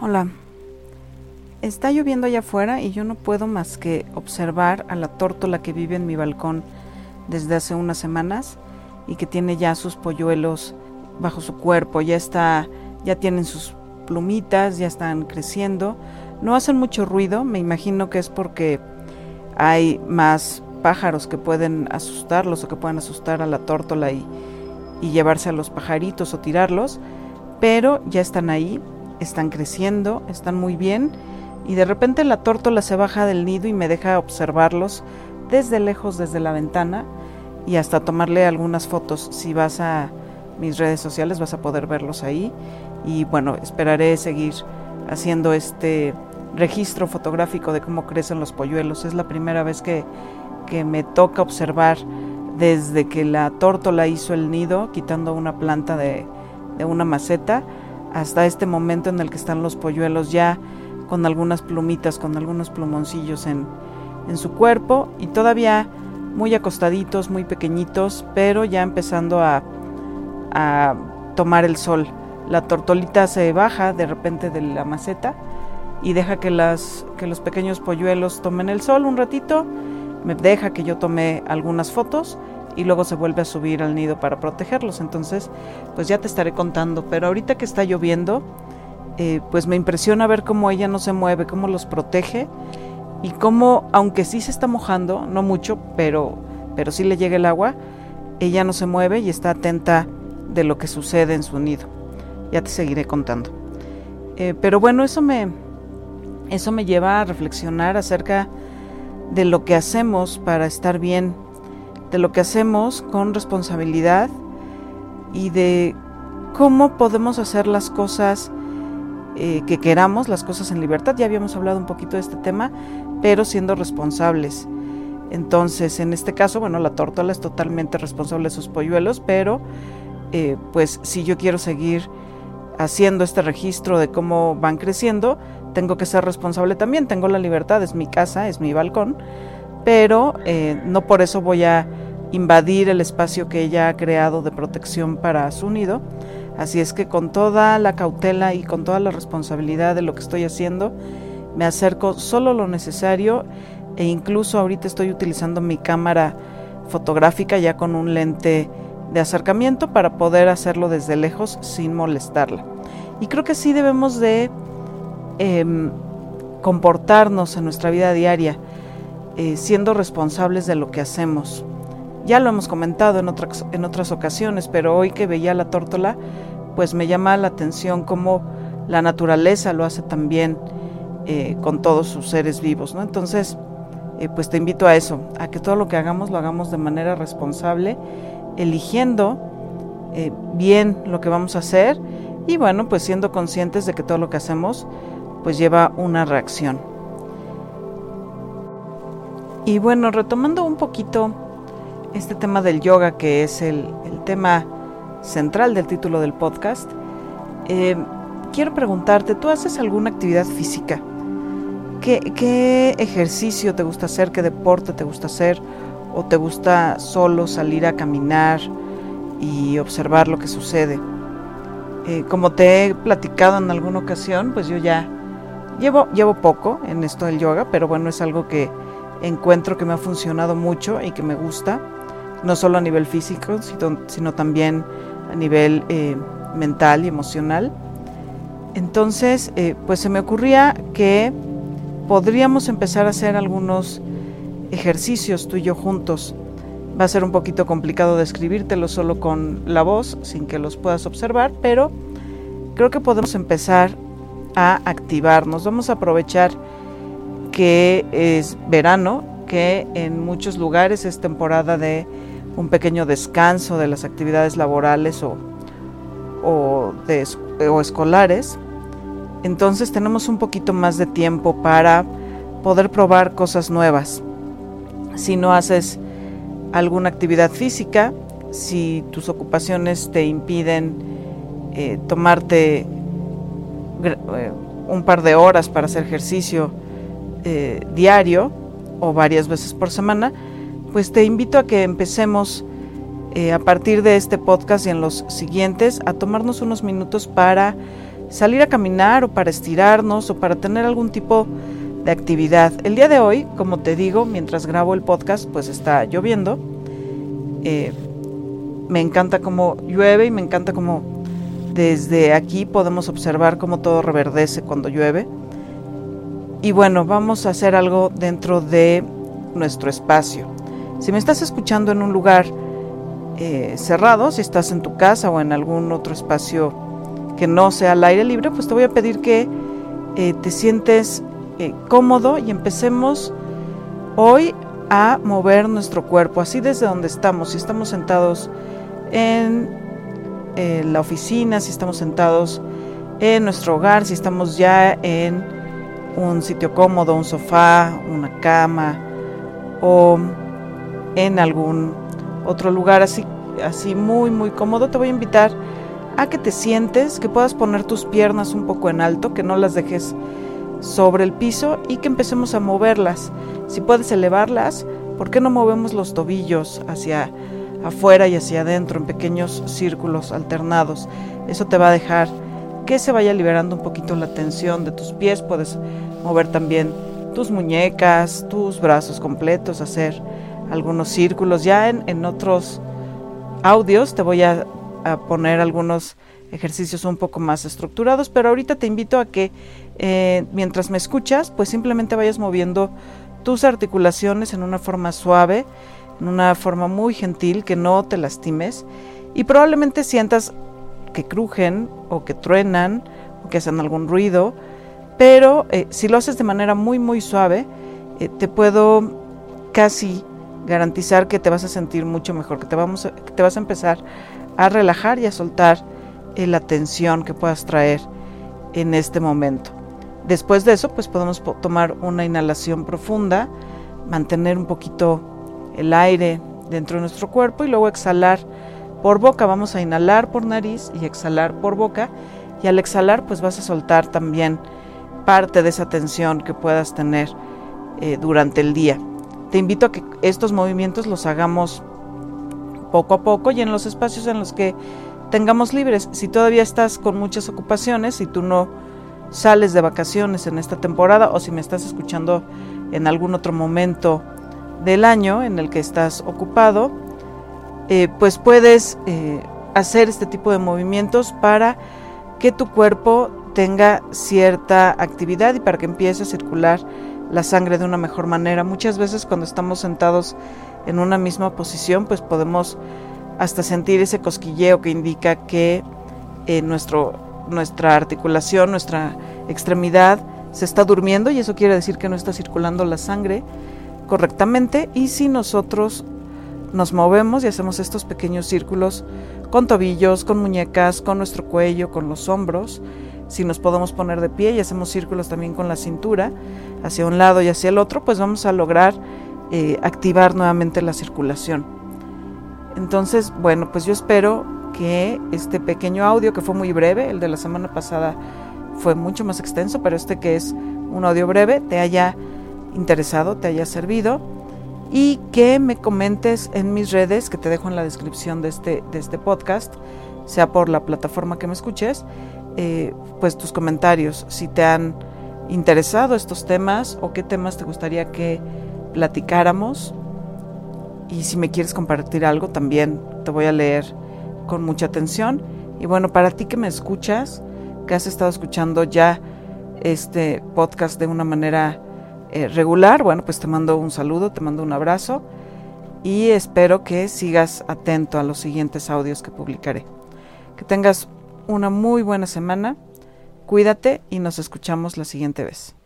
Hola. Está lloviendo allá afuera y yo no puedo más que observar a la tórtola que vive en mi balcón desde hace unas semanas y que tiene ya sus polluelos bajo su cuerpo, ya está, ya tienen sus plumitas, ya están creciendo. No hacen mucho ruido, me imagino que es porque hay más pájaros que pueden asustarlos o que pueden asustar a la tórtola y, y llevarse a los pajaritos o tirarlos, pero ya están ahí, están creciendo, están muy bien y de repente la tórtola se baja del nido y me deja observarlos desde lejos, desde la ventana y hasta tomarle algunas fotos. Si vas a mis redes sociales vas a poder verlos ahí y bueno, esperaré seguir haciendo este registro fotográfico de cómo crecen los polluelos. Es la primera vez que, que me toca observar desde que la tórtola hizo el nido, quitando una planta de, de una maceta, hasta este momento en el que están los polluelos ya con algunas plumitas, con algunos plumoncillos en, en su cuerpo y todavía muy acostaditos, muy pequeñitos, pero ya empezando a, a tomar el sol. La tortolita se baja de repente de la maceta y deja que, las, que los pequeños polluelos tomen el sol un ratito, me deja que yo tome algunas fotos y luego se vuelve a subir al nido para protegerlos. Entonces, pues ya te estaré contando. Pero ahorita que está lloviendo, eh, pues me impresiona ver cómo ella no se mueve, cómo los protege y cómo, aunque sí se está mojando, no mucho, pero, pero sí le llega el agua, ella no se mueve y está atenta de lo que sucede en su nido. Ya te seguiré contando. Eh, pero bueno, eso me, eso me lleva a reflexionar acerca de lo que hacemos para estar bien de lo que hacemos con responsabilidad y de cómo podemos hacer las cosas eh, que queramos, las cosas en libertad. Ya habíamos hablado un poquito de este tema, pero siendo responsables. Entonces, en este caso, bueno, la tórtola es totalmente responsable de sus polluelos, pero eh, pues si yo quiero seguir haciendo este registro de cómo van creciendo, tengo que ser responsable también. Tengo la libertad, es mi casa, es mi balcón, pero eh, no por eso voy a invadir el espacio que ella ha creado de protección para su nido. Así es que con toda la cautela y con toda la responsabilidad de lo que estoy haciendo, me acerco solo lo necesario e incluso ahorita estoy utilizando mi cámara fotográfica ya con un lente de acercamiento para poder hacerlo desde lejos sin molestarla. Y creo que sí debemos de em, comportarnos en nuestra vida diaria eh, siendo responsables de lo que hacemos. Ya lo hemos comentado en otras, en otras ocasiones, pero hoy que veía la tórtola, pues me llama la atención cómo la naturaleza lo hace también eh, con todos sus seres vivos, ¿no? Entonces, eh, pues te invito a eso, a que todo lo que hagamos lo hagamos de manera responsable, eligiendo bien lo que vamos a hacer y bueno, pues siendo conscientes de que todo lo que hacemos pues lleva una reacción. Y bueno, retomando un poquito este tema del yoga, que es el, tema central del título del podcast, eh, quiero preguntarte, ¿tú haces alguna actividad física? ¿Qué, ¿Qué, ejercicio te gusta hacer? ¿Qué deporte te gusta hacer? ¿O te gusta solo salir a caminar y observar lo que sucede? Eh, como te he platicado en alguna ocasión, pues yo ya llevo, llevo poco en esto del yoga, pero bueno, es algo que encuentro que me ha funcionado mucho y que me gusta, no solo a nivel físico, sino, también a nivel eh, mental y emocional. Entonces, eh, pues se me ocurría que podríamos empezar a hacer algunos ejercicios tú y yo juntos. Va a ser un poquito complicado describírtelo solo con la voz, sin que los puedas observar, pero creo que podemos empezar a activarnos. Vamos a aprovechar que es verano, que en muchos lugares es temporada de un pequeño descanso de las actividades laborales o, o, o escolares. Entonces tenemos un poquito más de tiempo para poder probar cosas nuevas. Si no haces alguna actividad física, si tus ocupaciones te impiden eh, tomarte eh, un par de horas para hacer ejercicio, eh, diario o varias veces por semana, pues te invito a que empecemos eh, a partir de este podcast y en los siguientes a tomarnos unos minutos para salir a caminar o para estirarnos o para tener algún tipo de actividad. El día de hoy, como te digo, mientras grabo el podcast, pues está lloviendo. Eh, me encanta cómo llueve y me encanta cómo desde aquí podemos observar cómo todo reverdece cuando llueve. Y bueno, vamos a hacer algo dentro de nuestro espacio. Si me estás escuchando en un lugar eh, cerrado, si estás en tu casa o en algún otro espacio que no sea al aire libre, pues te voy a pedir que eh, te sientes eh, cómodo y empecemos hoy a mover nuestro cuerpo, así desde donde estamos. Si estamos sentados en la oficina, si estamos sentados en nuestro hogar, si estamos ya en un sitio cómodo, un sofá, una cama o en algún otro lugar así, así muy, muy cómodo, te voy a invitar a que te sientes, que puedas poner tus piernas un poco en alto, que no las dejes sobre el piso y que empecemos a moverlas. Si puedes elevarlas, ¿por qué no movemos los tobillos hacia afuera y hacia adentro en pequeños círculos alternados? Eso te va a dejar que se vaya liberando un poquito la tensión de tus pies. Puedes mover también tus muñecas, tus brazos completos, hacer algunos círculos. Ya en, otros audios te voy a, poner algunos ejercicios un poco más estructurados, pero ahorita te invito a que eh, mientras me escuchas, pues simplemente vayas moviendo tus articulaciones en una forma suave, en una forma muy gentil, que no te lastimes y probablemente sientas que crujen o que truenan o que hacen algún ruido, pero eh, si lo haces de manera muy muy suave, eh, te puedo casi garantizar que te vas a sentir mucho mejor, que te, vamos te vas a empezar a relajar y a soltar eh, la tensión que puedas traer en este momento. Después de eso, pues podemos tomar una inhalación profunda, mantener un poquito el aire dentro de nuestro cuerpo y luego exhalar por boca. Vamos a inhalar por nariz y exhalar por boca. Y al exhalar, pues vas a soltar también parte de esa tensión que puedas tener eh, durante el día. Te invito a que estos movimientos los hagamos poco a poco y en los espacios en los que tengamos libres. Si todavía estás con muchas ocupaciones, si tú no sales de vacaciones en esta temporada o si me estás escuchando en algún otro momento del año en el que estás ocupado, eh, pues puedes eh, hacer este tipo de movimientos para que tu cuerpo tenga cierta actividad y para que empiece a circular la sangre de una mejor manera. Muchas veces cuando estamos sentados en una misma posición, pues podemos hasta sentir ese cosquilleo que indica que eh, nuestro, nuestra articulación, nuestra extremidad se está durmiendo y eso quiere decir que no está circulando la sangre correctamente y si nosotros nos movemos y hacemos estos pequeños círculos con tobillos, con muñecas, con nuestro cuello, con los hombros, si nos podemos poner de pie y hacemos círculos también con la cintura hacia un lado y hacia el otro, pues vamos a lograr eh, activar nuevamente la circulación. Entonces, bueno, pues yo espero que este pequeño audio, que fue muy breve, el de la semana pasada fue mucho más extenso, pero este que es un audio breve, te haya interesado, te haya servido y que me comentes en mis redes, que te dejo en la descripción de este, de este podcast, sea por la plataforma que me escuches, eh, pues tus comentarios, si te han interesado estos temas o qué temas te gustaría que platicáramos. Y si me quieres compartir algo, también te voy a leer con mucha atención. Y bueno, para ti que me escuchas, que has estado escuchando ya este podcast de una manera eh, regular, bueno, pues te mando un saludo, te mando un abrazo y espero que sigas atento a los siguientes audios que publicaré. Que tengas una muy buena semana. Cuídate y nos escuchamos la siguiente vez.